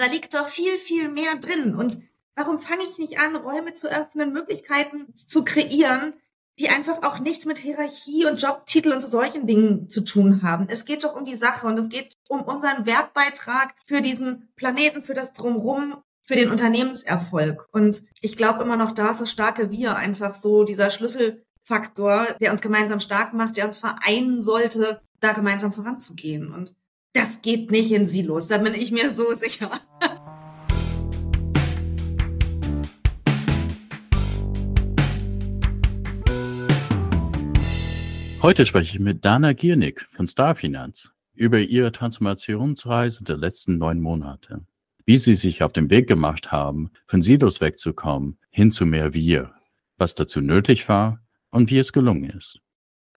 Da liegt doch viel, viel mehr drin. Und warum fange ich nicht an, Räume zu öffnen, Möglichkeiten zu kreieren, die einfach auch nichts mit Hierarchie und Jobtitel und so solchen Dingen zu tun haben. Es geht doch um die Sache und es geht um unseren Wertbeitrag für diesen Planeten, für das Drumrum, für den Unternehmenserfolg. Und ich glaube immer noch, da ist das starke Wir einfach so dieser Schlüsselfaktor, der uns gemeinsam stark macht, der uns vereinen sollte, da gemeinsam voranzugehen. Und das geht nicht in Silos, da bin ich mir so sicher. Heute spreche ich mit Dana Giernick von Starfinanz über ihre Transformationsreise der letzten neun Monate. Wie sie sich auf den Weg gemacht haben, von Silos wegzukommen, hin zu mehr Wir, was dazu nötig war und wie es gelungen ist.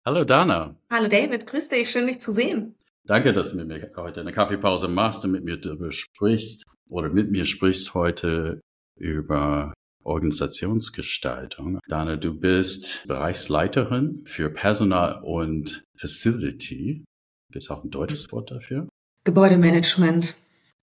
Hallo Dana. Hallo David, grüß dich, schön dich zu sehen. Danke, dass du mit mir heute eine Kaffeepause machst und mit mir darüber sprichst oder mit mir sprichst heute über Organisationsgestaltung. Dana, du bist Bereichsleiterin für Personal und Facility. Gibt es auch ein deutsches Wort dafür? Gebäudemanagement.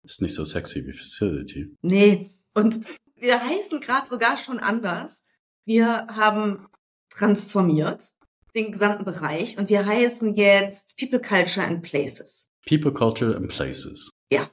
Ist nicht so sexy wie Facility. Nee, und wir heißen gerade sogar schon anders. Wir haben transformiert den gesamten Bereich und wir heißen jetzt People Culture and Places. People Culture and Places. Ja,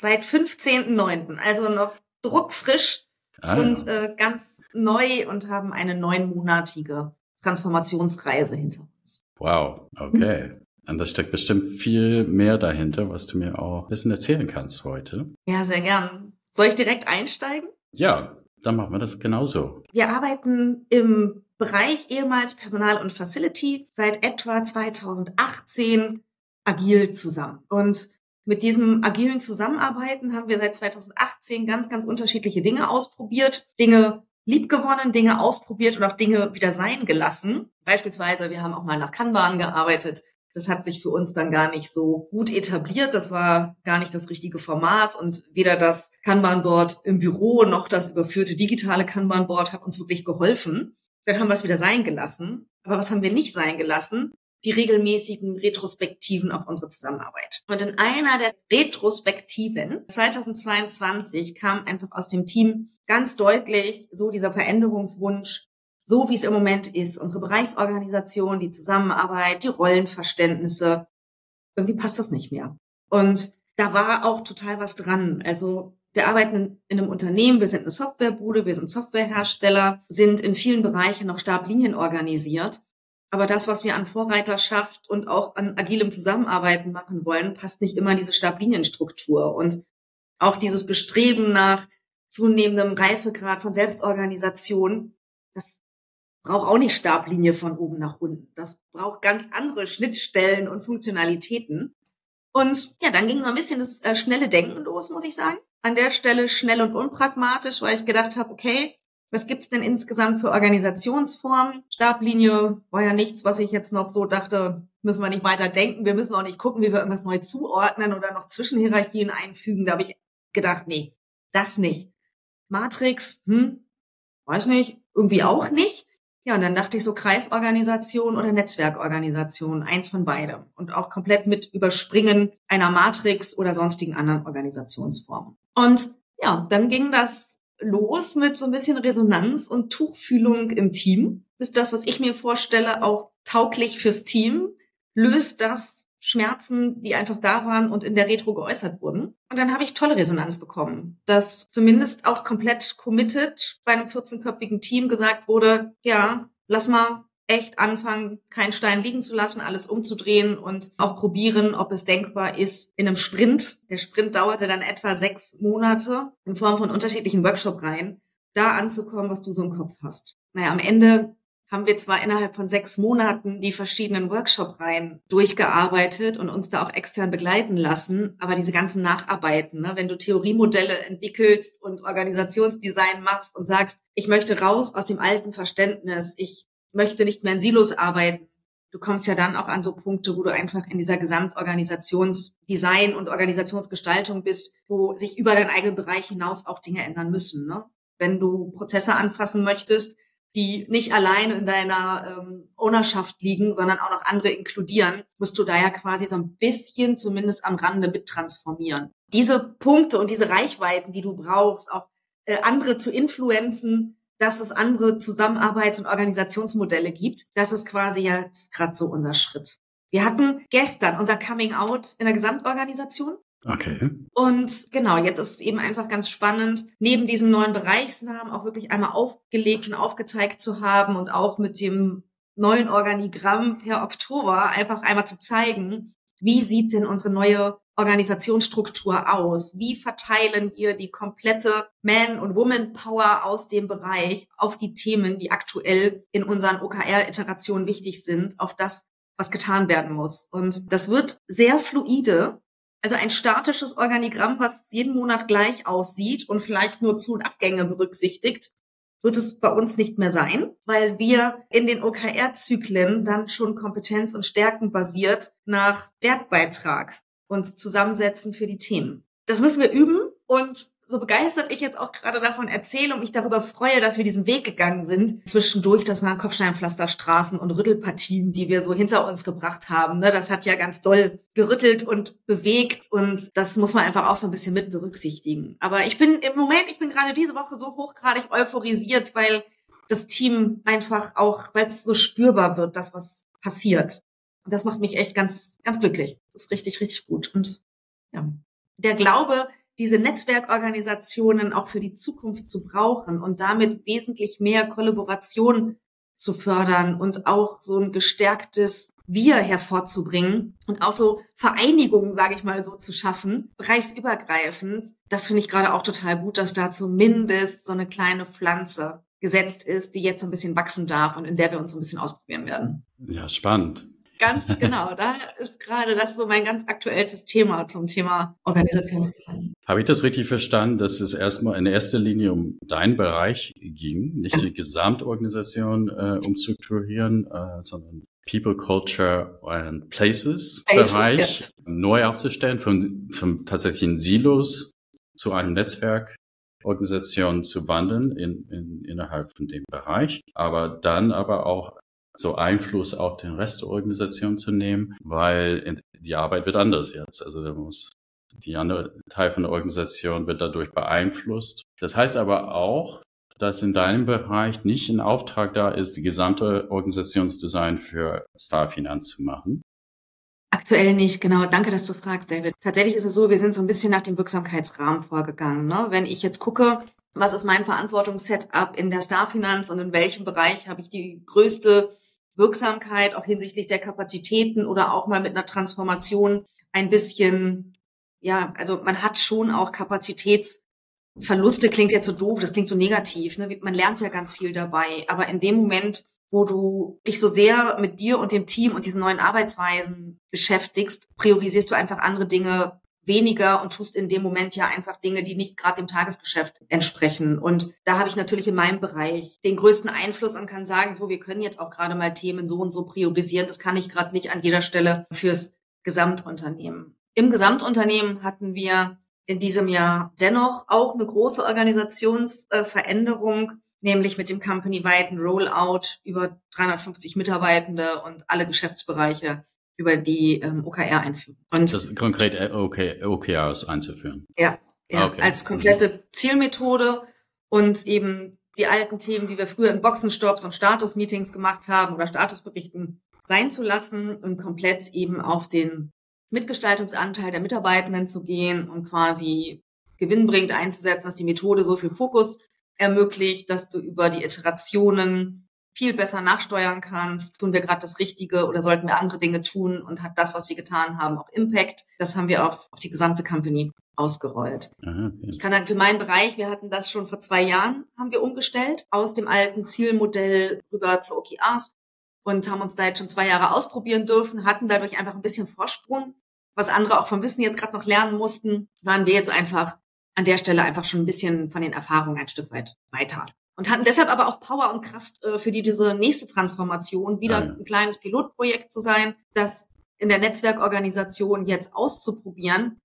seit 15.09., also noch druckfrisch ah, und ja. äh, ganz neu und haben eine neunmonatige Transformationsreise hinter uns. Wow, okay. Und da steckt bestimmt viel mehr dahinter, was du mir auch ein bisschen erzählen kannst heute. Ja, sehr gern. Soll ich direkt einsteigen? Ja, dann machen wir das genauso. Wir arbeiten im Bereich ehemals Personal und Facility seit etwa 2018 agil zusammen. Und mit diesem agilen Zusammenarbeiten haben wir seit 2018 ganz, ganz unterschiedliche Dinge ausprobiert, Dinge liebgewonnen, Dinge ausprobiert und auch Dinge wieder sein gelassen. Beispielsweise, wir haben auch mal nach Kanban gearbeitet. Das hat sich für uns dann gar nicht so gut etabliert. Das war gar nicht das richtige Format und weder das Kanban-Board im Büro noch das überführte digitale Kanban-Board hat uns wirklich geholfen. Dann haben wir es wieder sein gelassen. Aber was haben wir nicht sein gelassen? die regelmäßigen Retrospektiven auf unsere Zusammenarbeit. Und in einer der Retrospektiven 2022 kam einfach aus dem Team ganz deutlich so dieser Veränderungswunsch, so wie es im Moment ist, unsere Bereichsorganisation, die Zusammenarbeit, die Rollenverständnisse, irgendwie passt das nicht mehr. Und da war auch total was dran. Also wir arbeiten in einem Unternehmen, wir sind eine Softwarebude, wir sind Softwarehersteller, sind in vielen Bereichen noch Stablinien organisiert. Aber das, was wir an Vorreiterschaft und auch an agilem Zusammenarbeiten machen wollen, passt nicht immer in diese Stablinienstruktur. Und auch dieses Bestreben nach zunehmendem Reifegrad von Selbstorganisation, das braucht auch nicht Stablinie von oben nach unten. Das braucht ganz andere Schnittstellen und Funktionalitäten. Und ja, dann ging so ein bisschen das äh, schnelle Denken los, muss ich sagen. An der Stelle schnell und unpragmatisch, weil ich gedacht habe, okay, was gibt's denn insgesamt für Organisationsformen? Stablinie war ja nichts, was ich jetzt noch so dachte, müssen wir nicht weiter denken. Wir müssen auch nicht gucken, wie wir irgendwas neu zuordnen oder noch Zwischenhierarchien einfügen. Da habe ich gedacht, nee, das nicht. Matrix, hm, weiß nicht, irgendwie auch nicht. Ja, und dann dachte ich so Kreisorganisation oder Netzwerkorganisation, eins von beidem. Und auch komplett mit Überspringen einer Matrix oder sonstigen anderen Organisationsformen. Und ja, dann ging das los mit so ein bisschen Resonanz und Tuchfühlung im Team. Ist das, was ich mir vorstelle, auch tauglich fürs Team? Löst das Schmerzen, die einfach da waren und in der Retro geäußert wurden? Und dann habe ich tolle Resonanz bekommen, dass zumindest auch komplett committed bei einem 14-köpfigen Team gesagt wurde, ja, lass mal echt anfangen, keinen Stein liegen zu lassen, alles umzudrehen und auch probieren, ob es denkbar ist in einem Sprint. Der Sprint dauerte dann etwa sechs Monate in Form von unterschiedlichen Workshop-Reihen, da anzukommen, was du so im Kopf hast. Naja, am Ende haben wir zwar innerhalb von sechs Monaten die verschiedenen Workshop-Reihen durchgearbeitet und uns da auch extern begleiten lassen, aber diese ganzen Nacharbeiten, ne, wenn du Theoriemodelle entwickelst und Organisationsdesign machst und sagst, ich möchte raus aus dem alten Verständnis, ich möchte nicht mehr in Silos arbeiten. Du kommst ja dann auch an so Punkte, wo du einfach in dieser Gesamtorganisationsdesign und Organisationsgestaltung bist, wo sich über deinen eigenen Bereich hinaus auch Dinge ändern müssen. Ne? Wenn du Prozesse anfassen möchtest, die nicht allein in deiner ähm, Ownerschaft liegen, sondern auch noch andere inkludieren, musst du da ja quasi so ein bisschen zumindest am Rande mittransformieren. diese Punkte und diese Reichweiten, die du brauchst, auch äh, andere zu influenzen, dass es andere Zusammenarbeits- und Organisationsmodelle gibt, das ist quasi jetzt gerade so unser Schritt. Wir hatten gestern unser Coming Out in der Gesamtorganisation. Okay. Und genau, jetzt ist es eben einfach ganz spannend, neben diesem neuen Bereichsnamen auch wirklich einmal aufgelegt und aufgezeigt zu haben und auch mit dem neuen Organigramm per Oktober einfach einmal zu zeigen, wie sieht denn unsere neue Organisationsstruktur aus? Wie verteilen wir die komplette Man- und Woman-Power aus dem Bereich auf die Themen, die aktuell in unseren OKR-Iterationen wichtig sind, auf das, was getan werden muss? Und das wird sehr fluide. Also ein statisches Organigramm, was jeden Monat gleich aussieht und vielleicht nur Zu- und Abgänge berücksichtigt, wird es bei uns nicht mehr sein, weil wir in den OKR-Zyklen dann schon Kompetenz und Stärken basiert nach Wertbeitrag uns zusammensetzen für die Themen. Das müssen wir üben und so begeistert ich jetzt auch gerade davon erzähle und mich darüber freue, dass wir diesen Weg gegangen sind. Zwischendurch, das waren Kopfsteinpflasterstraßen und Rüttelpartien, die wir so hinter uns gebracht haben. Ne? Das hat ja ganz doll gerüttelt und bewegt und das muss man einfach auch so ein bisschen mit berücksichtigen. Aber ich bin im Moment, ich bin gerade diese Woche so hochgradig euphorisiert, weil das Team einfach auch, weil es so spürbar wird, das, was passiert. Das macht mich echt ganz, ganz glücklich. Das ist richtig, richtig gut. Und ja, der Glaube, diese Netzwerkorganisationen auch für die Zukunft zu brauchen und damit wesentlich mehr Kollaboration zu fördern und auch so ein gestärktes Wir hervorzubringen und auch so Vereinigungen, sage ich mal so, zu schaffen, bereichsübergreifend. Das finde ich gerade auch total gut, dass da zumindest so eine kleine Pflanze gesetzt ist, die jetzt ein bisschen wachsen darf und in der wir uns ein bisschen ausprobieren werden. Ja, spannend. Ganz genau. Da ist gerade das so mein ganz aktuellstes Thema zum Thema Organisationsdesign. Habe ich das richtig verstanden, dass es erstmal in erster Linie um deinen Bereich ging, nicht die Gesamtorganisation äh, umstrukturieren, äh, sondern People, Culture and Places, Places Bereich ja. neu aufzustellen, von, von tatsächlichen Silos zu einem Netzwerk Organisation zu wandeln in, in, innerhalb von dem Bereich, aber dann aber auch so Einfluss auf den Rest der Organisation zu nehmen, weil die Arbeit wird anders jetzt. Also da muss die andere Teil von der Organisation wird dadurch beeinflusst. Das heißt aber auch, dass in deinem Bereich nicht ein Auftrag da ist, die gesamte Organisationsdesign für Starfinanz zu machen. Aktuell nicht, genau. Danke, dass du fragst, David. Tatsächlich ist es so, wir sind so ein bisschen nach dem Wirksamkeitsrahmen vorgegangen. Ne? Wenn ich jetzt gucke, was ist mein Verantwortungssetup in der Starfinanz und in welchem Bereich habe ich die größte Wirksamkeit, auch hinsichtlich der Kapazitäten oder auch mal mit einer Transformation ein bisschen, ja, also man hat schon auch Kapazitätsverluste, klingt jetzt so doof, das klingt so negativ, ne? man lernt ja ganz viel dabei, aber in dem Moment, wo du dich so sehr mit dir und dem Team und diesen neuen Arbeitsweisen beschäftigst, priorisierst du einfach andere Dinge weniger und tust in dem Moment ja einfach Dinge, die nicht gerade dem Tagesgeschäft entsprechen. Und da habe ich natürlich in meinem Bereich den größten Einfluss und kann sagen, so, wir können jetzt auch gerade mal Themen so und so priorisieren. Das kann ich gerade nicht an jeder Stelle fürs Gesamtunternehmen. Im Gesamtunternehmen hatten wir in diesem Jahr dennoch auch eine große Organisationsveränderung, nämlich mit dem company-weiten Rollout über 350 Mitarbeitende und alle Geschäftsbereiche über die ähm, OKR einführen. Und das konkret äh, OK, OKRs einzuführen. Ja, ja okay. als komplette Zielmethode und eben die alten Themen, die wir früher in Boxenstops und Statusmeetings gemacht haben oder Statusberichten sein zu lassen und komplett eben auf den Mitgestaltungsanteil der Mitarbeitenden zu gehen und quasi gewinnbringend einzusetzen, dass die Methode so viel Fokus ermöglicht, dass du über die Iterationen viel besser nachsteuern kannst. Tun wir gerade das Richtige oder sollten wir andere Dinge tun und hat das, was wir getan haben, auch Impact? Das haben wir auf, auf die gesamte Company ausgerollt. Aha, okay. Ich kann sagen, für meinen Bereich, wir hatten das schon vor zwei Jahren, haben wir umgestellt aus dem alten Zielmodell rüber zu OKRs und haben uns da jetzt schon zwei Jahre ausprobieren dürfen, hatten dadurch einfach ein bisschen Vorsprung. Was andere auch vom Wissen jetzt gerade noch lernen mussten, waren wir jetzt einfach an der Stelle einfach schon ein bisschen von den Erfahrungen ein Stück weit weiter und hatten deshalb aber auch Power und Kraft äh, für die, diese nächste Transformation, wieder ja. ein kleines Pilotprojekt zu sein, das in der Netzwerkorganisation jetzt auszuprobieren.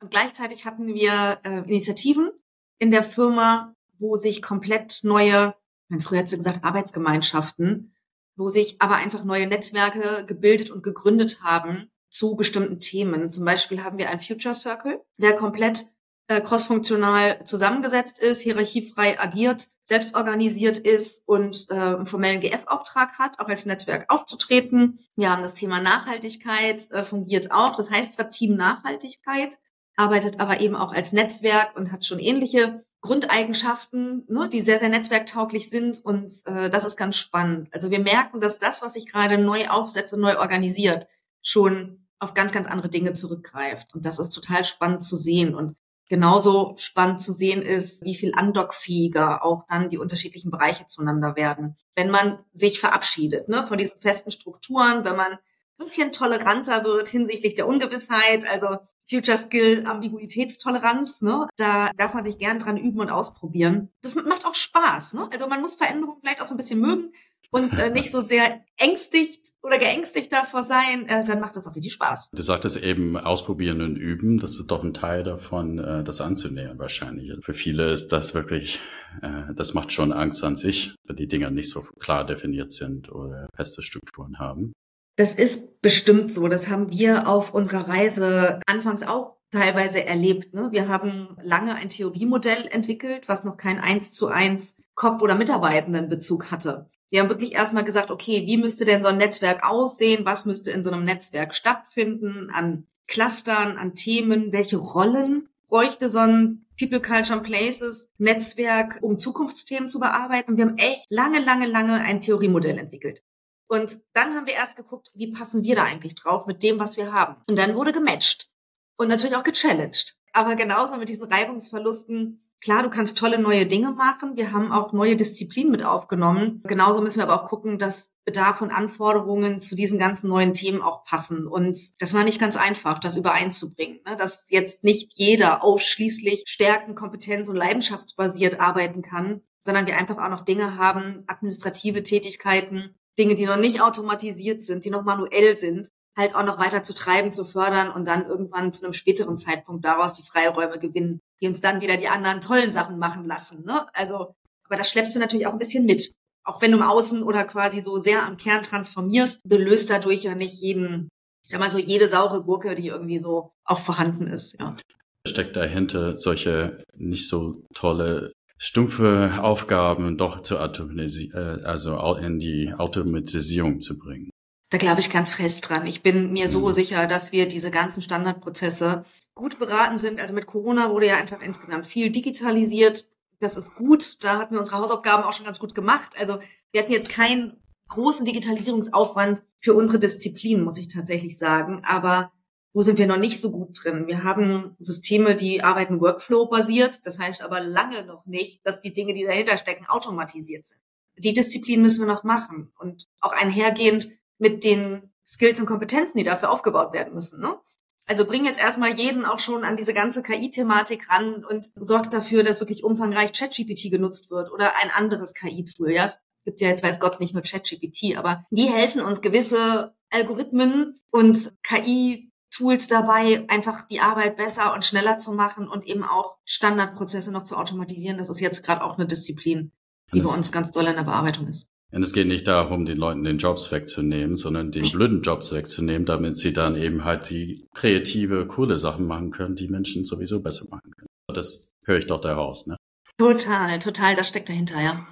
Und gleichzeitig hatten wir äh, Initiativen in der Firma, wo sich komplett neue, früher hätte sie gesagt Arbeitsgemeinschaften, wo sich aber einfach neue Netzwerke gebildet und gegründet haben, zu bestimmten Themen. Zum Beispiel haben wir einen Future Circle, der komplett äh, crossfunktional zusammengesetzt ist, hierarchiefrei agiert, selbstorganisiert ist und äh, einen formellen GF-Auftrag hat, auch als Netzwerk aufzutreten. Wir haben das Thema Nachhaltigkeit, äh, fungiert auch. Das heißt zwar Team Nachhaltigkeit, arbeitet aber eben auch als Netzwerk und hat schon ähnliche Grundeigenschaften, ne, die sehr, sehr netzwerktauglich sind. Und äh, das ist ganz spannend. Also wir merken, dass das, was sich gerade neu aufsetzt und neu organisiert, schon auf ganz, ganz andere Dinge zurückgreift. Und das ist total spannend zu sehen. Und genauso spannend zu sehen ist, wie viel andockfähiger auch dann die unterschiedlichen Bereiche zueinander werden. Wenn man sich verabschiedet ne, von diesen festen Strukturen, wenn man ein bisschen toleranter wird hinsichtlich der Ungewissheit, also Future Skill, Ambiguitätstoleranz, ne? Da darf man sich gern dran üben und ausprobieren. Das macht auch Spaß, ne? Also man muss Veränderungen vielleicht auch so ein bisschen mögen und äh, nicht so sehr ängstigt oder geängstigt davor sein, äh, dann macht das auch richtig Spaß. Du sagtest eben ausprobieren und üben. Das ist doch ein Teil davon, äh, das anzunähern wahrscheinlich. Für viele ist das wirklich, äh, das macht schon Angst an sich, wenn die Dinger nicht so klar definiert sind oder feste Strukturen haben. Das ist bestimmt so. Das haben wir auf unserer Reise anfangs auch teilweise erlebt. Ne? Wir haben lange ein Theoriemodell entwickelt, was noch kein eins zu eins Kopf- oder Mitarbeitendenbezug hatte. Wir haben wirklich erstmal gesagt, okay, wie müsste denn so ein Netzwerk aussehen? Was müsste in so einem Netzwerk stattfinden? An Clustern, an Themen? Welche Rollen bräuchte so ein People, Culture and Places Netzwerk, um Zukunftsthemen zu bearbeiten? Wir haben echt lange, lange, lange ein Theoriemodell entwickelt. Und dann haben wir erst geguckt, wie passen wir da eigentlich drauf mit dem, was wir haben. Und dann wurde gematcht. Und natürlich auch gechallenged. Aber genauso mit diesen Reibungsverlusten. Klar, du kannst tolle neue Dinge machen. Wir haben auch neue Disziplinen mit aufgenommen. Genauso müssen wir aber auch gucken, dass Bedarf und Anforderungen zu diesen ganzen neuen Themen auch passen. Und das war nicht ganz einfach, das übereinzubringen. Ne? Dass jetzt nicht jeder ausschließlich Stärken, Kompetenz und leidenschaftsbasiert arbeiten kann, sondern wir einfach auch noch Dinge haben, administrative Tätigkeiten, Dinge, die noch nicht automatisiert sind, die noch manuell sind, halt auch noch weiter zu treiben, zu fördern und dann irgendwann zu einem späteren Zeitpunkt daraus die Freiräume gewinnen, die uns dann wieder die anderen tollen Sachen machen lassen. Ne? Also, aber das schleppst du natürlich auch ein bisschen mit. Auch wenn du im Außen oder quasi so sehr am Kern transformierst, du löst dadurch ja nicht jeden, ich sag mal so, jede saure Gurke, die irgendwie so auch vorhanden ist, ja. Steckt dahinter solche nicht so tolle stumpfe Aufgaben doch zu automatisieren, äh, also in die Automatisierung zu bringen. Da glaube ich ganz fest dran. Ich bin mir so mhm. sicher, dass wir diese ganzen Standardprozesse gut beraten sind. Also mit Corona wurde ja einfach insgesamt viel digitalisiert. Das ist gut. Da hatten wir unsere Hausaufgaben auch schon ganz gut gemacht. Also wir hatten jetzt keinen großen Digitalisierungsaufwand für unsere Disziplin, muss ich tatsächlich sagen. Aber wo sind wir noch nicht so gut drin? Wir haben Systeme, die arbeiten Workflow-basiert. Das heißt aber lange noch nicht, dass die Dinge, die dahinter stecken, automatisiert sind. Die Disziplin müssen wir noch machen und auch einhergehend mit den Skills und Kompetenzen, die dafür aufgebaut werden müssen. Ne? Also bring jetzt erstmal jeden auch schon an diese ganze KI-Thematik ran und sorgt dafür, dass wirklich umfangreich ChatGPT genutzt wird oder ein anderes KI-Tool. Ja, es gibt ja jetzt weiß Gott nicht nur ChatGPT, aber die helfen uns gewisse Algorithmen und KI Tools dabei, einfach die Arbeit besser und schneller zu machen und eben auch Standardprozesse noch zu automatisieren. Das ist jetzt gerade auch eine Disziplin, die bei uns ganz doll in der Bearbeitung ist. Und es geht nicht darum, den Leuten den Jobs wegzunehmen, sondern den blöden Jobs wegzunehmen, damit sie dann eben halt die kreative, coole Sachen machen können, die Menschen sowieso besser machen können. Das höre ich doch daraus, ne? Total, total, das steckt dahinter, ja.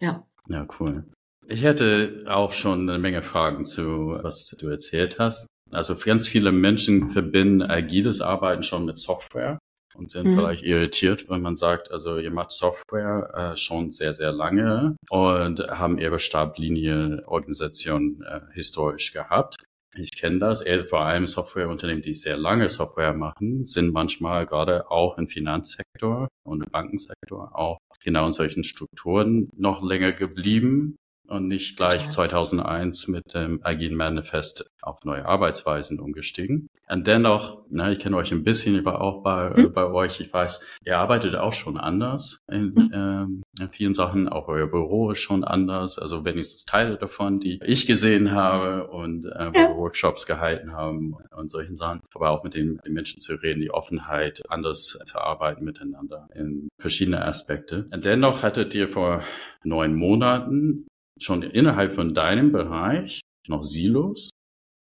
Ja. Ja, cool. Ich hätte auch schon eine Menge Fragen zu, was du erzählt hast. Also ganz viele Menschen verbinden agiles Arbeiten schon mit Software und sind mhm. vielleicht irritiert, wenn man sagt, also ihr macht Software äh, schon sehr, sehr lange und haben ihre Stablinie Organisation äh, historisch gehabt. Ich kenne das, vor allem Softwareunternehmen, die sehr lange Software machen, sind manchmal gerade auch im Finanzsektor und im Bankensektor auch genau in solchen Strukturen noch länger geblieben und nicht gleich okay. 2001 mit dem Agilen Manifest auf neue Arbeitsweisen umgestiegen. Und dennoch, na, ich kenne euch ein bisschen, ich war auch bei, hm. bei euch, ich weiß, ihr arbeitet auch schon anders in, hm. ähm, in vielen Sachen, auch euer Büro ist schon anders, also wenigstens Teile davon, die ich gesehen habe und äh, wo ja. Workshops gehalten haben und solchen Sachen, aber auch mit den, den Menschen zu reden, die Offenheit, anders zu arbeiten miteinander in verschiedene Aspekte. Und dennoch hattet ihr vor neun Monaten schon innerhalb von deinem Bereich noch Silos.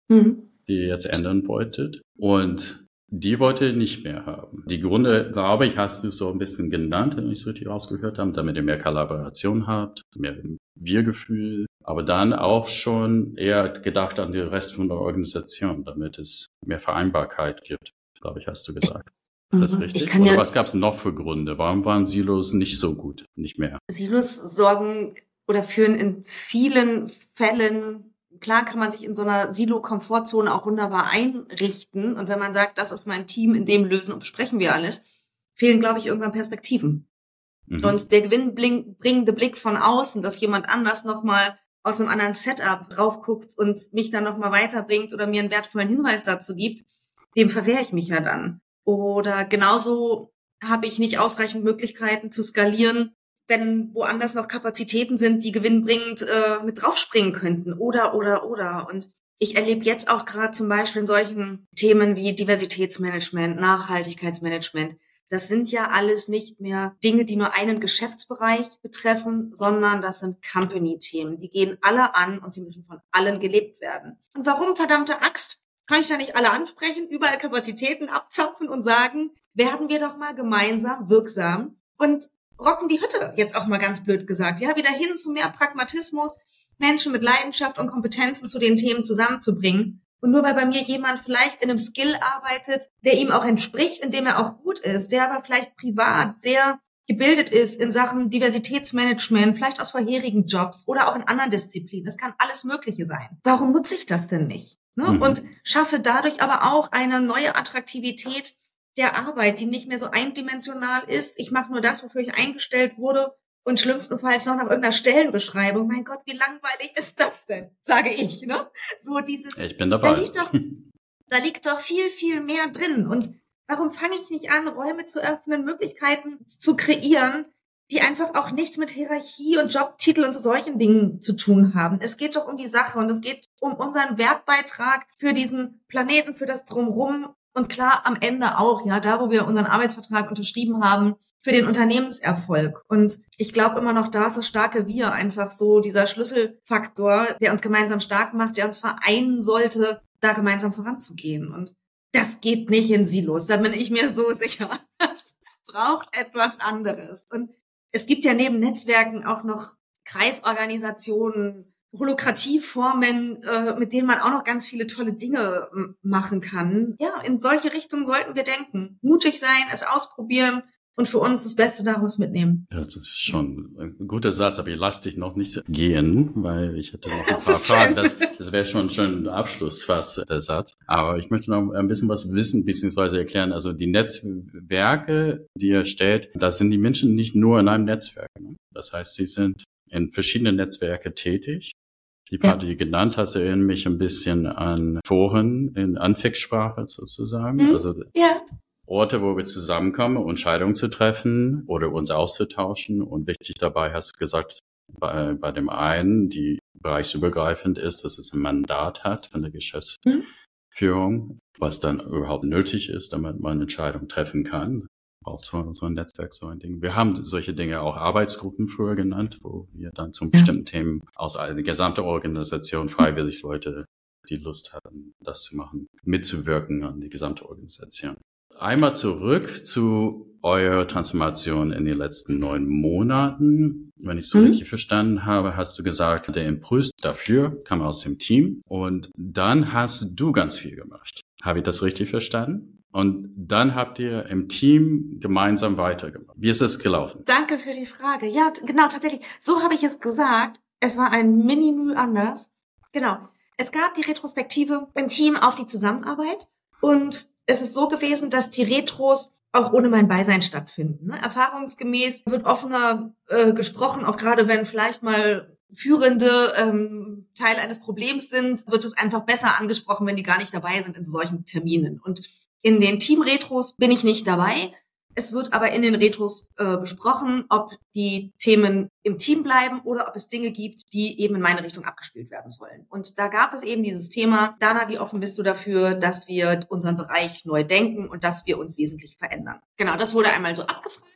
Mhm. die ihr jetzt ändern wolltet. Und die wollte ihr nicht mehr haben. Die Gründe, glaube ich, hast du so ein bisschen genannt, wenn ich es richtig rausgehört habe, damit ihr mehr Kollaboration habt, mehr Wir-Gefühl, aber dann auch schon eher gedacht an den Rest von der Organisation, damit es mehr Vereinbarkeit gibt, glaube ich, hast du gesagt. Ist das mhm. richtig? Oder ja was gab es noch für Gründe? Warum waren Silos nicht so gut, nicht mehr? Silos sorgen oder führen in vielen Fällen klar kann man sich in so einer Silo-Komfortzone auch wunderbar einrichten. Und wenn man sagt, das ist mein Team, in dem lösen und besprechen wir alles, fehlen, glaube ich, irgendwann Perspektiven. Mhm. Und der gewinnbringende Blick von außen, dass jemand anders nochmal aus einem anderen Setup drauf guckt und mich dann nochmal weiterbringt oder mir einen wertvollen Hinweis dazu gibt, dem verwehre ich mich ja dann. Oder genauso habe ich nicht ausreichend Möglichkeiten zu skalieren, wenn woanders noch Kapazitäten sind, die gewinnbringend äh, mit draufspringen könnten. Oder, oder, oder. Und ich erlebe jetzt auch gerade zum Beispiel in solchen Themen wie Diversitätsmanagement, Nachhaltigkeitsmanagement, das sind ja alles nicht mehr Dinge, die nur einen Geschäftsbereich betreffen, sondern das sind Company-Themen. Die gehen alle an und sie müssen von allen gelebt werden. Und warum, verdammte Axt, kann ich da nicht alle ansprechen, überall Kapazitäten abzapfen und sagen, werden wir doch mal gemeinsam wirksam und rocken die Hütte, jetzt auch mal ganz blöd gesagt. Ja, wieder hin zu mehr Pragmatismus, Menschen mit Leidenschaft und Kompetenzen zu den Themen zusammenzubringen. Und nur weil bei mir jemand vielleicht in einem Skill arbeitet, der ihm auch entspricht, in dem er auch gut ist, der aber vielleicht privat sehr gebildet ist in Sachen Diversitätsmanagement, vielleicht aus vorherigen Jobs oder auch in anderen Disziplinen. Es kann alles Mögliche sein. Warum nutze ich das denn nicht? Ne? Mhm. Und schaffe dadurch aber auch eine neue Attraktivität der Arbeit, die nicht mehr so eindimensional ist. Ich mache nur das, wofür ich eingestellt wurde und schlimmstenfalls noch nach irgendeiner Stellenbeschreibung. Mein Gott, wie langweilig ist das denn? Sage ich, ne? So dieses. Ich bin dabei. Da liegt doch, da liegt doch viel, viel mehr drin. Und warum fange ich nicht an, Räume zu öffnen, Möglichkeiten zu kreieren, die einfach auch nichts mit Hierarchie und Jobtitel und so solchen Dingen zu tun haben. Es geht doch um die Sache und es geht um unseren Wertbeitrag für diesen Planeten, für das Drumrum und klar am Ende auch, ja, da wo wir unseren Arbeitsvertrag unterschrieben haben, für den Unternehmenserfolg. Und ich glaube immer noch, da ist das starke Wir einfach so dieser Schlüsselfaktor, der uns gemeinsam stark macht, der uns vereinen sollte, da gemeinsam voranzugehen. Und das geht nicht in Silos, da bin ich mir so sicher. Das braucht etwas anderes. Und es gibt ja neben Netzwerken auch noch Kreisorganisationen, Holokratieformen, äh, mit denen man auch noch ganz viele tolle Dinge machen kann. Ja, in solche Richtungen sollten wir denken. Mutig sein, es ausprobieren und für uns das Beste daraus mitnehmen. Das ist schon ein guter Satz, aber ich lasse dich noch nicht gehen, weil ich hätte noch ein das paar Fragen. Das, das wäre schon ein Abschluss fast, der Satz. Aber ich möchte noch ein bisschen was wissen bzw. erklären. Also die Netzwerke, die ihr stellt, da sind die Menschen nicht nur in einem Netzwerk. Ne? Das heißt, sie sind in verschiedenen Netzwerke tätig die paar, die du genannt hast, erinnern mich ein bisschen an Foren in Anfangssprache sozusagen. Mhm. Also ja. Orte, wo wir zusammenkommen, um Entscheidungen zu treffen oder uns auszutauschen. Und wichtig dabei hast du gesagt, bei, bei dem einen, die bereichsübergreifend ist, dass es ein Mandat hat von der Geschäftsführung, mhm. was dann überhaupt nötig ist, damit man Entscheidungen treffen kann auch so, so ein Netzwerk, so ein Ding. Wir haben solche Dinge auch Arbeitsgruppen früher genannt, wo wir dann zu bestimmten Themen aus einer gesamten Organisation freiwillig Leute, die Lust hatten, das zu machen, mitzuwirken an die gesamte Organisation. Einmal zurück zu eurer Transformation in den letzten neun Monaten. Wenn ich so mhm. richtig verstanden habe, hast du gesagt, der Impuls dafür kam aus dem Team und dann hast du ganz viel gemacht. Habe ich das richtig verstanden? Und dann habt ihr im Team gemeinsam weitergemacht. Wie ist das gelaufen? Danke für die Frage. Ja, genau, tatsächlich. So habe ich es gesagt. Es war ein Minimü anders. Genau. Es gab die Retrospektive im Team auf die Zusammenarbeit. Und es ist so gewesen, dass die Retros auch ohne mein Beisein stattfinden. Ne? Erfahrungsgemäß wird offener äh, gesprochen, auch gerade wenn vielleicht mal Führende ähm, Teil eines Problems sind, wird es einfach besser angesprochen, wenn die gar nicht dabei sind in solchen Terminen. Und in den Team-Retros bin ich nicht dabei. Es wird aber in den Retros äh, besprochen, ob die Themen im Team bleiben oder ob es Dinge gibt, die eben in meine Richtung abgespielt werden sollen. Und da gab es eben dieses Thema, Dana, wie offen bist du dafür, dass wir unseren Bereich neu denken und dass wir uns wesentlich verändern? Genau, das wurde einmal so abgefragt.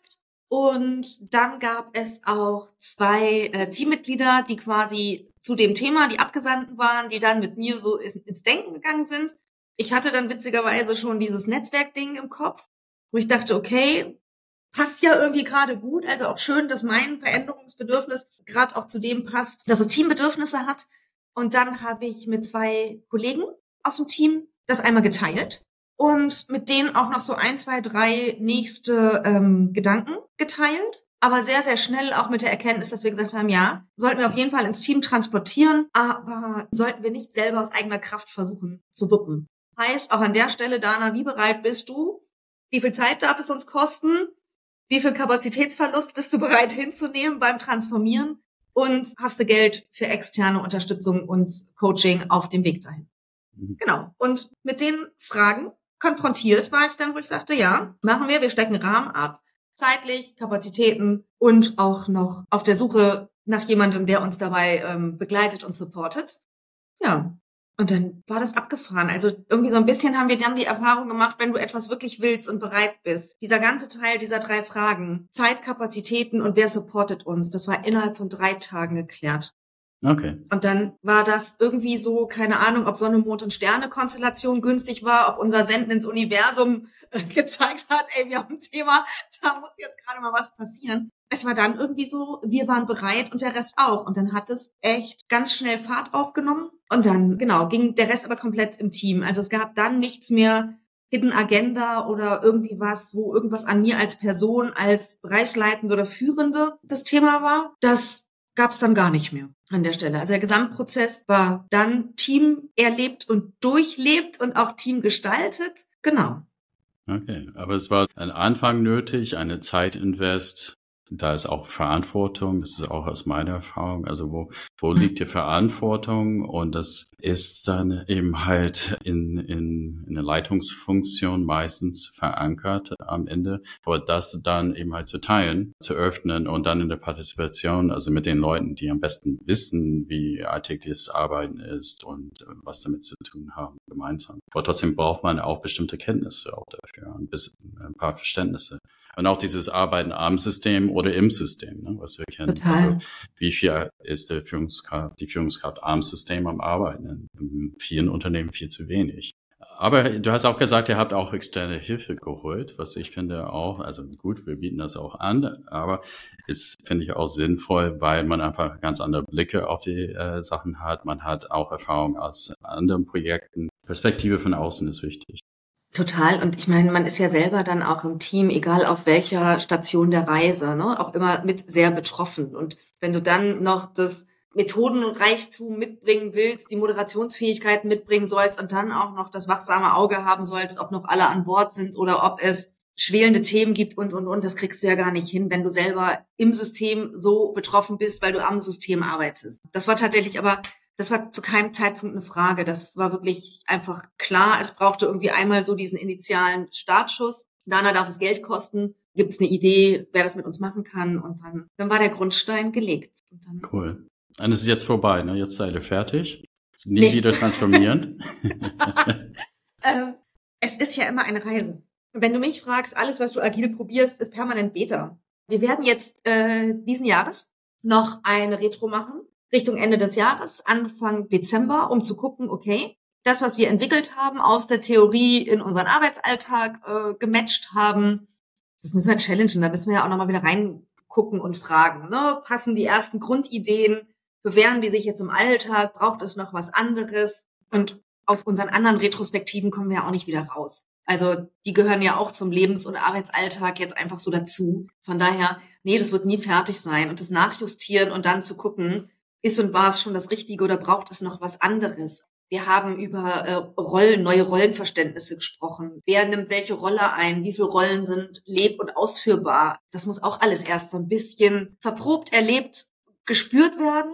Und dann gab es auch zwei äh, Teammitglieder, die quasi zu dem Thema, die Abgesandten waren, die dann mit mir so ins Denken gegangen sind. Ich hatte dann witzigerweise schon dieses Netzwerkding im Kopf, wo ich dachte, okay, passt ja irgendwie gerade gut. Also auch schön, dass mein Veränderungsbedürfnis gerade auch zu dem passt, dass es Teambedürfnisse hat. Und dann habe ich mit zwei Kollegen aus dem Team das einmal geteilt und mit denen auch noch so ein, zwei, drei nächste ähm, Gedanken geteilt. Aber sehr, sehr schnell auch mit der Erkenntnis, dass wir gesagt haben, ja, sollten wir auf jeden Fall ins Team transportieren, aber sollten wir nicht selber aus eigener Kraft versuchen zu wuppen. Heißt auch an der Stelle, Dana, wie bereit bist du? Wie viel Zeit darf es uns kosten? Wie viel Kapazitätsverlust bist du bereit hinzunehmen beim Transformieren? Und hast du Geld für externe Unterstützung und Coaching auf dem Weg dahin? Mhm. Genau. Und mit den Fragen konfrontiert war ich dann, wo ich sagte, ja, machen wir, wir stecken Rahmen ab. Zeitlich, Kapazitäten und auch noch auf der Suche nach jemandem, der uns dabei ähm, begleitet und supportet. Ja, und dann war das abgefahren. Also irgendwie so ein bisschen haben wir dann die Erfahrung gemacht, wenn du etwas wirklich willst und bereit bist. Dieser ganze Teil dieser drei Fragen, Zeit, Kapazitäten und wer supportet uns, das war innerhalb von drei Tagen geklärt. Okay. Und dann war das irgendwie so, keine Ahnung, ob Sonne, Mond und Sterne-Konstellation günstig war, ob unser Senden ins Universum äh, gezeigt hat, ey, wir haben ein Thema, da muss jetzt gerade mal was passieren. Es war dann irgendwie so, wir waren bereit und der Rest auch. Und dann hat es echt ganz schnell Fahrt aufgenommen. Und dann, genau, ging der Rest aber komplett im Team. Also es gab dann nichts mehr Hidden Agenda oder irgendwie was, wo irgendwas an mir als Person, als Bereichsleitende oder Führende das Thema war. Das gab es dann gar nicht mehr an der Stelle. Also der Gesamtprozess war dann Team erlebt und durchlebt und auch Team gestaltet. Genau. Okay, aber es war ein Anfang nötig, eine Zeitinvest, da ist auch Verantwortung, das ist auch aus meiner Erfahrung, also wo, wo liegt die Verantwortung und das ist dann eben halt in, in, in der Leitungsfunktion meistens verankert am Ende, aber das dann eben halt zu teilen, zu öffnen und dann in der Partizipation, also mit den Leuten, die am besten wissen, wie alltägliches Arbeiten ist und was damit zu tun haben, gemeinsam. Aber trotzdem braucht man auch bestimmte Kenntnisse auch dafür, ein, bisschen, ein paar Verständnisse. Und auch dieses Arbeiten am System oder im System, ne, was wir kennen. Total. Also wie viel ist der Führungskraft, die Führungskraft am System am Arbeiten? In vielen Unternehmen viel zu wenig. Aber du hast auch gesagt, ihr habt auch externe Hilfe geholt, was ich finde auch, also gut, wir bieten das auch an, aber ist, finde ich, auch sinnvoll, weil man einfach ganz andere Blicke auf die äh, Sachen hat. Man hat auch Erfahrung aus anderen Projekten. Perspektive von außen ist wichtig. Total. Und ich meine, man ist ja selber dann auch im Team, egal auf welcher Station der Reise, ne, auch immer mit sehr betroffen. Und wenn du dann noch das Methodenreichtum mitbringen willst, die Moderationsfähigkeiten mitbringen sollst und dann auch noch das wachsame Auge haben sollst, ob noch alle an Bord sind oder ob es schwelende Themen gibt und, und, und, das kriegst du ja gar nicht hin, wenn du selber im System so betroffen bist, weil du am System arbeitest. Das war tatsächlich aber das war zu keinem Zeitpunkt eine Frage. Das war wirklich einfach klar. Es brauchte irgendwie einmal so diesen initialen Startschuss. Dana darf es Geld kosten. Gibt es eine Idee, wer das mit uns machen kann? Und dann, dann war der Grundstein gelegt. cool. Und es ist jetzt vorbei, ne? Jetzt seid ihr fertig. Nie nee. wieder transformieren. äh, es ist ja immer eine Reise. Wenn du mich fragst, alles, was du agil probierst, ist permanent Beta. Wir werden jetzt äh, diesen Jahres noch eine Retro machen Richtung Ende des Jahres, Anfang Dezember, um zu gucken, okay, das, was wir entwickelt haben, aus der Theorie in unseren Arbeitsalltag äh, gematcht haben, das müssen wir challengen. Da müssen wir ja auch nochmal wieder reingucken und fragen. Ne? Passen die ersten Grundideen? Bewähren die sich jetzt im Alltag? Braucht es noch was anderes? Und aus unseren anderen Retrospektiven kommen wir ja auch nicht wieder raus. Also die gehören ja auch zum Lebens- und Arbeitsalltag jetzt einfach so dazu. Von daher, nee, das wird nie fertig sein. Und das Nachjustieren und dann zu gucken, ist und war es schon das Richtige oder braucht es noch was anderes? Wir haben über äh, Rollen, neue Rollenverständnisse gesprochen. Wer nimmt welche Rolle ein? Wie viele Rollen sind leb- und ausführbar? Das muss auch alles erst so ein bisschen verprobt, erlebt, gespürt werden,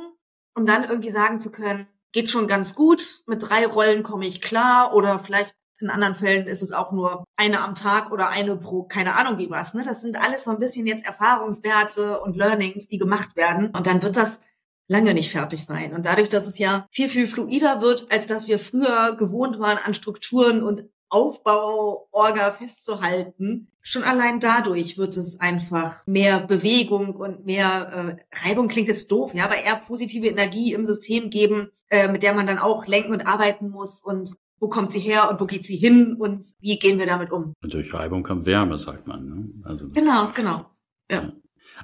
um dann irgendwie sagen zu können, geht schon ganz gut, mit drei Rollen komme ich klar oder vielleicht in anderen Fällen ist es auch nur eine am Tag oder eine pro, keine Ahnung wie was. Ne? Das sind alles so ein bisschen jetzt Erfahrungswerte und Learnings, die gemacht werden. Und dann wird das lange nicht fertig sein. Und dadurch, dass es ja viel, viel fluider wird, als dass wir früher gewohnt waren an Strukturen und Aufbauorga festzuhalten. Schon allein dadurch wird es einfach mehr Bewegung und mehr äh, Reibung klingt jetzt doof, ja, aber eher positive Energie im System geben, äh, mit der man dann auch lenken und arbeiten muss und wo kommt sie her und wo geht sie hin und wie gehen wir damit um? Und durch Reibung kommt Wärme, sagt man. Ne? Also genau, genau. Ja. ja.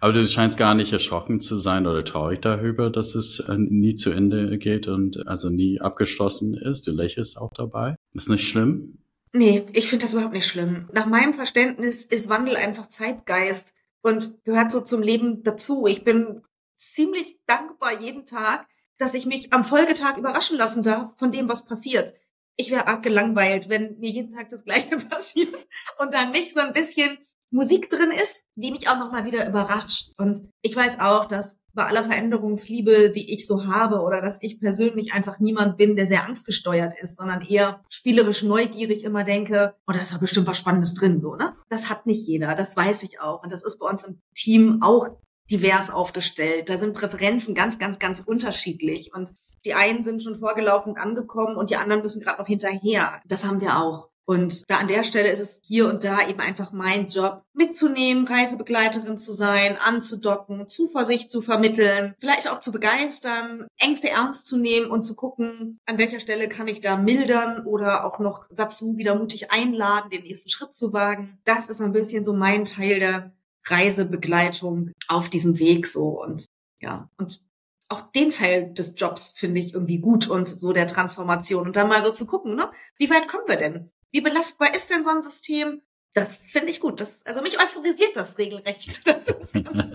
Aber du scheinst gar nicht erschrocken zu sein oder traurig darüber, dass es äh, nie zu Ende geht und also nie abgeschlossen ist. Du lächelst auch dabei. Ist nicht schlimm? Nee, ich finde das überhaupt nicht schlimm. Nach meinem Verständnis ist Wandel einfach Zeitgeist und gehört so zum Leben dazu. Ich bin ziemlich dankbar jeden Tag, dass ich mich am Folgetag überraschen lassen darf von dem, was passiert. Ich wäre arg gelangweilt, wenn mir jeden Tag das Gleiche passiert und dann nicht so ein bisschen Musik drin ist, die mich auch nochmal wieder überrascht. Und ich weiß auch, dass bei aller Veränderungsliebe, die ich so habe, oder dass ich persönlich einfach niemand bin, der sehr angstgesteuert ist, sondern eher spielerisch neugierig immer denke, oh, da ist doch bestimmt was Spannendes drin, so, ne? Das hat nicht jeder, das weiß ich auch. Und das ist bei uns im Team auch divers aufgestellt. Da sind Präferenzen ganz, ganz, ganz unterschiedlich. Und die einen sind schon vorgelaufen angekommen und die anderen müssen gerade noch hinterher. Das haben wir auch. Und da an der Stelle ist es hier und da eben einfach mein Job, mitzunehmen, Reisebegleiterin zu sein, anzudocken, Zuversicht zu vermitteln, vielleicht auch zu begeistern, Ängste ernst zu nehmen und zu gucken, an welcher Stelle kann ich da mildern oder auch noch dazu wieder mutig einladen, den nächsten Schritt zu wagen. Das ist ein bisschen so mein Teil der Reisebegleitung auf diesem Weg so und ja, und auch den Teil des Jobs finde ich irgendwie gut und so der Transformation und dann mal so zu gucken, ne? Wie weit kommen wir denn? Wie belastbar ist denn so ein System? Das finde ich gut. Das, also mich euphorisiert das regelrecht. Das ist ganz,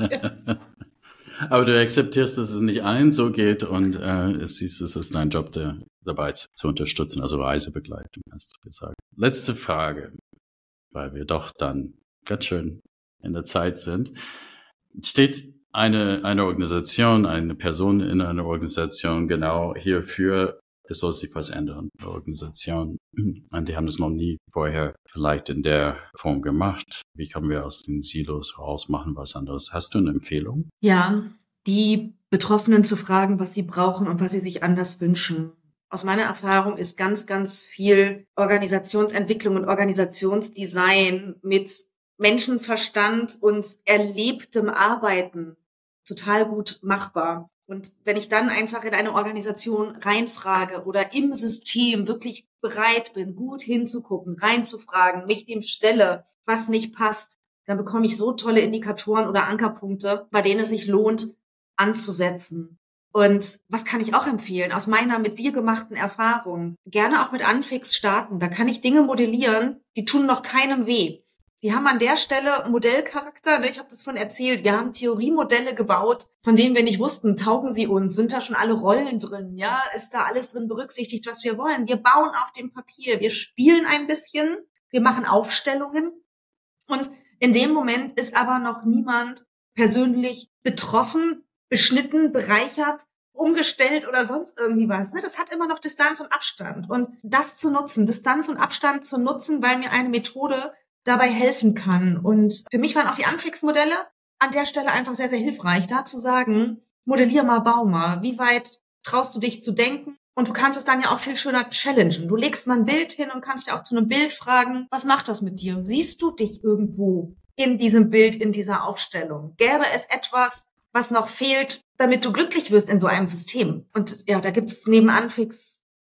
Aber du akzeptierst, dass es nicht allen so geht und äh, siehst, es ist dein Job, der, dabei zu unterstützen, also Reisebegleitung, hast du gesagt. Letzte Frage, weil wir doch dann ganz schön in der Zeit sind. Steht eine, eine Organisation, eine Person in einer Organisation genau hierfür es soll sich was ändern. Die Organisation, und die haben das noch nie vorher vielleicht in der Form gemacht. Wie können wir aus den Silos rausmachen, was anderes? Hast du eine Empfehlung? Ja, die Betroffenen zu fragen, was sie brauchen und was sie sich anders wünschen. Aus meiner Erfahrung ist ganz, ganz viel Organisationsentwicklung und Organisationsdesign mit Menschenverstand und erlebtem Arbeiten total gut machbar. Und wenn ich dann einfach in eine Organisation reinfrage oder im System wirklich bereit bin, gut hinzugucken, reinzufragen, mich dem stelle, was nicht passt, dann bekomme ich so tolle Indikatoren oder Ankerpunkte, bei denen es sich lohnt, anzusetzen. Und was kann ich auch empfehlen? Aus meiner mit dir gemachten Erfahrung. Gerne auch mit Anfix starten. Da kann ich Dinge modellieren, die tun noch keinem weh. Die haben an der Stelle Modellcharakter. Ne? Ich habe das von erzählt. Wir haben Theoriemodelle gebaut, von denen wir nicht wussten, taugen sie uns, sind da schon alle Rollen drin, ja, ist da alles drin berücksichtigt, was wir wollen. Wir bauen auf dem Papier, wir spielen ein bisschen, wir machen Aufstellungen und in dem Moment ist aber noch niemand persönlich betroffen, beschnitten, bereichert, umgestellt oder sonst irgendwie was. Ne? Das hat immer noch Distanz und Abstand. Und das zu nutzen, Distanz und Abstand zu nutzen, weil mir eine Methode dabei helfen kann. Und für mich waren auch die Anfix-Modelle an der Stelle einfach sehr, sehr hilfreich, da zu sagen, modellier mal, bau mal. Wie weit traust du dich zu denken? Und du kannst es dann ja auch viel schöner challengen. Du legst mal ein Bild hin und kannst ja auch zu einem Bild fragen, was macht das mit dir? Siehst du dich irgendwo in diesem Bild, in dieser Aufstellung? Gäbe es etwas, was noch fehlt, damit du glücklich wirst in so einem System? Und ja, da gibt's neben Anfix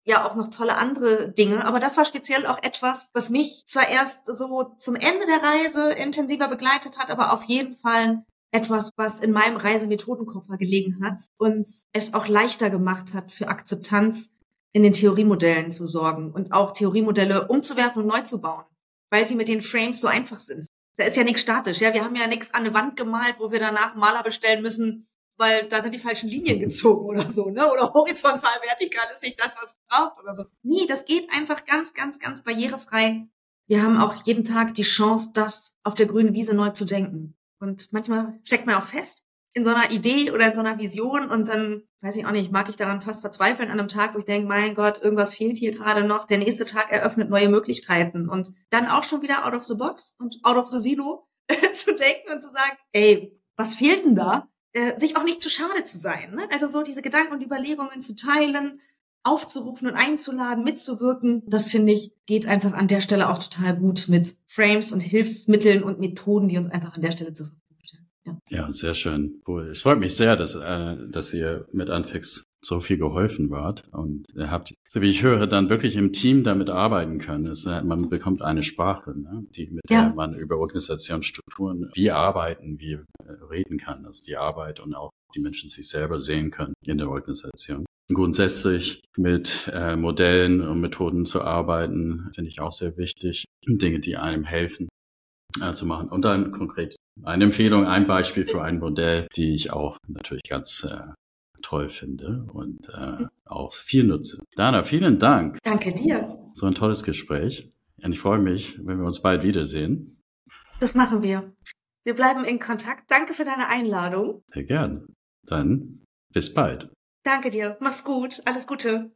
ja auch noch tolle andere Dinge. Aber das war speziell auch etwas, was mich zwar erst so zum Ende der Reise intensiver begleitet hat, aber auf jeden Fall etwas, was in meinem Reisemethodenkoffer gelegen hat und es auch leichter gemacht hat, für Akzeptanz in den Theoriemodellen zu sorgen und auch Theoriemodelle umzuwerfen und neu zu bauen, weil sie mit den Frames so einfach sind. Da ist ja nichts statisch, ja. Wir haben ja nichts an eine Wand gemalt, wo wir danach Maler bestellen müssen, weil da sind die falschen Linien gezogen oder so, ne? Oder horizontal, vertikal ist nicht das, was es braucht oder so. Nee, das geht einfach ganz, ganz, ganz barrierefrei. Wir haben auch jeden Tag die Chance, das auf der grünen Wiese neu zu denken. Und manchmal steckt man auch fest in so einer Idee oder in so einer Vision und dann, weiß ich auch nicht, mag ich daran fast verzweifeln an einem Tag, wo ich denke, mein Gott, irgendwas fehlt hier gerade noch. Der nächste Tag eröffnet neue Möglichkeiten und dann auch schon wieder out of the box und out of the silo zu denken und zu sagen, ey, was fehlt denn da? Äh, sich auch nicht zu schade zu sein. Ne? Also so diese Gedanken und Überlegungen zu teilen, aufzurufen und einzuladen, mitzuwirken. Das finde ich geht einfach an der Stelle auch total gut mit Frames und Hilfsmitteln und Methoden, die uns einfach an der Stelle zur. Ja, ja sehr schön. Cool. Es freut mich sehr, dass, äh, dass ihr mit Anfix so viel geholfen wart und ihr habt, so wie ich höre, dann wirklich im Team damit arbeiten können. Es, äh, man bekommt eine Sprache, ne, die, mit ja. der man über Organisationsstrukturen, wie arbeiten, wie äh, reden kann, dass die Arbeit und auch die Menschen sich selber sehen können in der Organisation. Grundsätzlich mit äh, Modellen und Methoden zu arbeiten, finde ich auch sehr wichtig. Dinge, die einem helfen äh, zu machen. Und dann konkret eine Empfehlung, ein Beispiel für ein Modell, die ich auch natürlich ganz äh, toll finde und äh, auch viel nutze. Dana, vielen Dank. Danke dir. So ein tolles Gespräch. Und ich freue mich, wenn wir uns bald wiedersehen. Das machen wir. Wir bleiben in Kontakt. Danke für deine Einladung. Sehr gern. Dann bis bald. Danke dir. Mach's gut. Alles Gute.